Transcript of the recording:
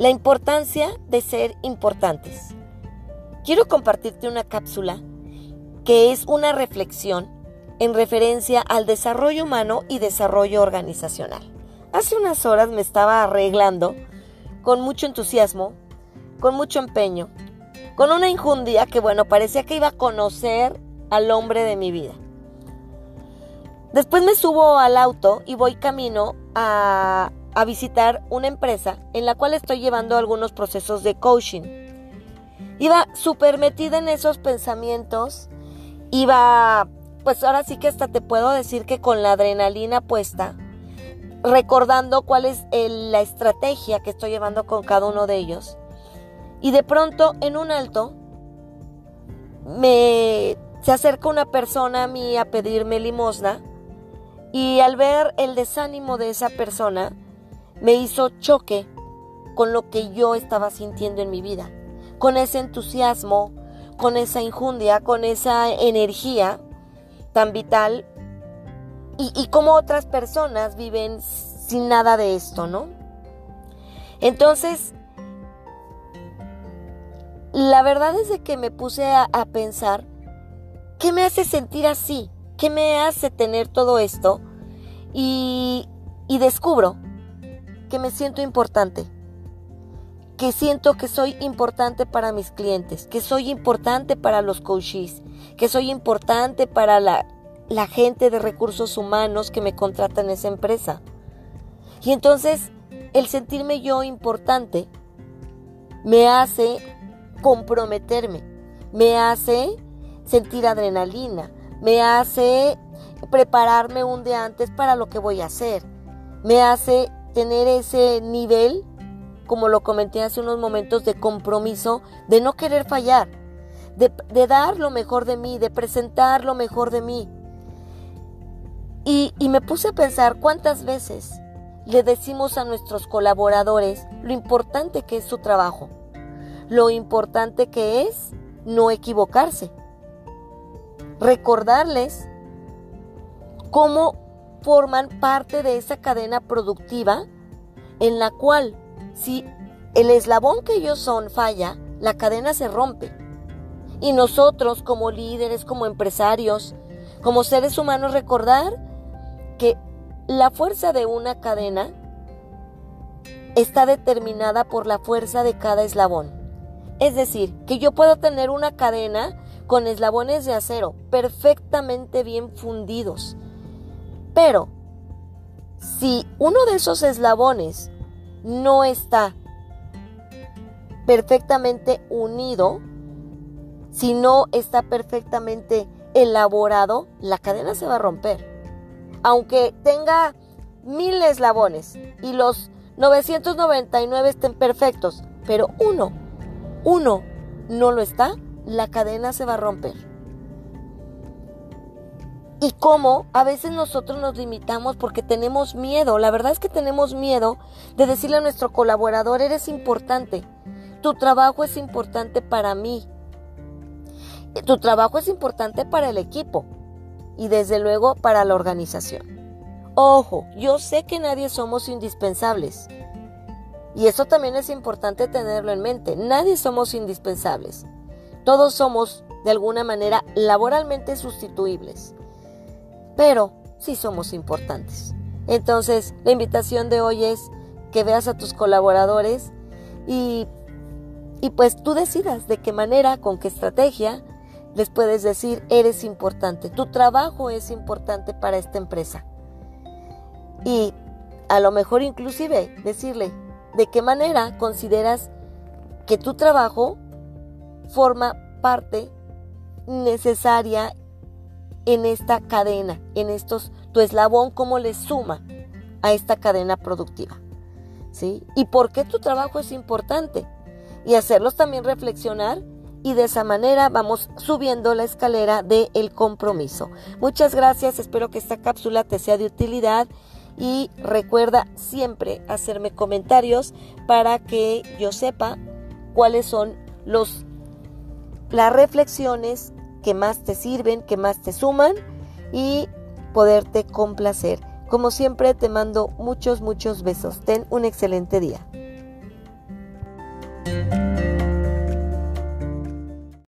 La importancia de ser importantes. Quiero compartirte una cápsula que es una reflexión en referencia al desarrollo humano y desarrollo organizacional. Hace unas horas me estaba arreglando con mucho entusiasmo, con mucho empeño, con una injundia que bueno, parecía que iba a conocer al hombre de mi vida. Después me subo al auto y voy camino a, a visitar una empresa en la cual estoy llevando algunos procesos de coaching. Iba súper metida en esos pensamientos, iba, pues ahora sí que hasta te puedo decir que con la adrenalina puesta, recordando cuál es la estrategia que estoy llevando con cada uno de ellos. Y de pronto, en un alto, me se acerca una persona a mí a pedirme limosna y al ver el desánimo de esa persona, me hizo choque con lo que yo estaba sintiendo en mi vida, con ese entusiasmo, con esa injundia, con esa energía tan vital y, como otras personas viven sin nada de esto, ¿no? Entonces, la verdad es de que me puse a, a pensar, ¿qué me hace sentir así? ¿Qué me hace tener todo esto? Y, y descubro que me siento importante, que siento que soy importante para mis clientes, que soy importante para los coaches, que soy importante para la, gente de recursos humanos que me contrata en esa empresa. Y entonces el sentirme yo importante me hace comprometerme, me hace sentir adrenalina, me hace prepararme un día antes para lo que voy a hacer, me hace tener ese nivel, como lo comenté hace unos momentos, de compromiso, de no querer fallar, de, dar lo mejor de mí, de presentar lo mejor de mí. Y me puse a pensar cuántas veces le decimos a nuestros colaboradores lo importante que es su trabajo, lo importante que es no equivocarse, recordarles cómo forman parte de esa cadena productiva en la cual si el eslabón que ellos son falla, la cadena se rompe. Y nosotros como líderes, como empresarios, como seres humanos, recordar que la fuerza de una cadena está determinada por la fuerza de cada eslabón. Es decir, que yo puedo tener una cadena con eslabones de acero perfectamente bien fundidos, pero si uno de esos eslabones no está perfectamente unido, si no está perfectamente elaborado, la cadena se va a romper. Aunque tenga mil eslabones y los 999 estén perfectos, pero uno, uno no lo está, la cadena se va a romper y cómo a veces nosotros nos limitamos porque tenemos miedo. La verdad es que tenemos miedo de decirle a nuestro colaborador, eres importante, tu trabajo es importante para mí, tu trabajo es importante para el equipo y desde luego para la organización. Ojo, yo sé que nadie somos indispensables. Y eso también es importante tenerlo en mente. Nadie somos indispensables. Todos somos, de alguna manera, laboralmente sustituibles pero sí somos importantes. Entonces, la invitación de hoy es que veas a tus colaboradores y, y pues tú decidas de qué manera, con qué estrategia les puedes decir, eres importante, tu trabajo es importante para esta empresa. Y a lo mejor inclusive decirle de qué manera consideras que tu trabajo forma parte necesaria en esta cadena, en estos, tu eslabón, cómo le suma a esta cadena productiva. ¿Sí? ¿Y por qué tu trabajo es importante? Y hacerlos también reflexionar y de esa manera vamos subiendo la escalera del compromiso. Muchas gracias, espero que esta cápsula te sea de utilidad y recuerda siempre hacerme comentarios para que yo sepa cuáles son los las reflexiones que más te sirven, que más te suman y poderte complacer. Como siempre te mando muchos, muchos besos. Ten un excelente día.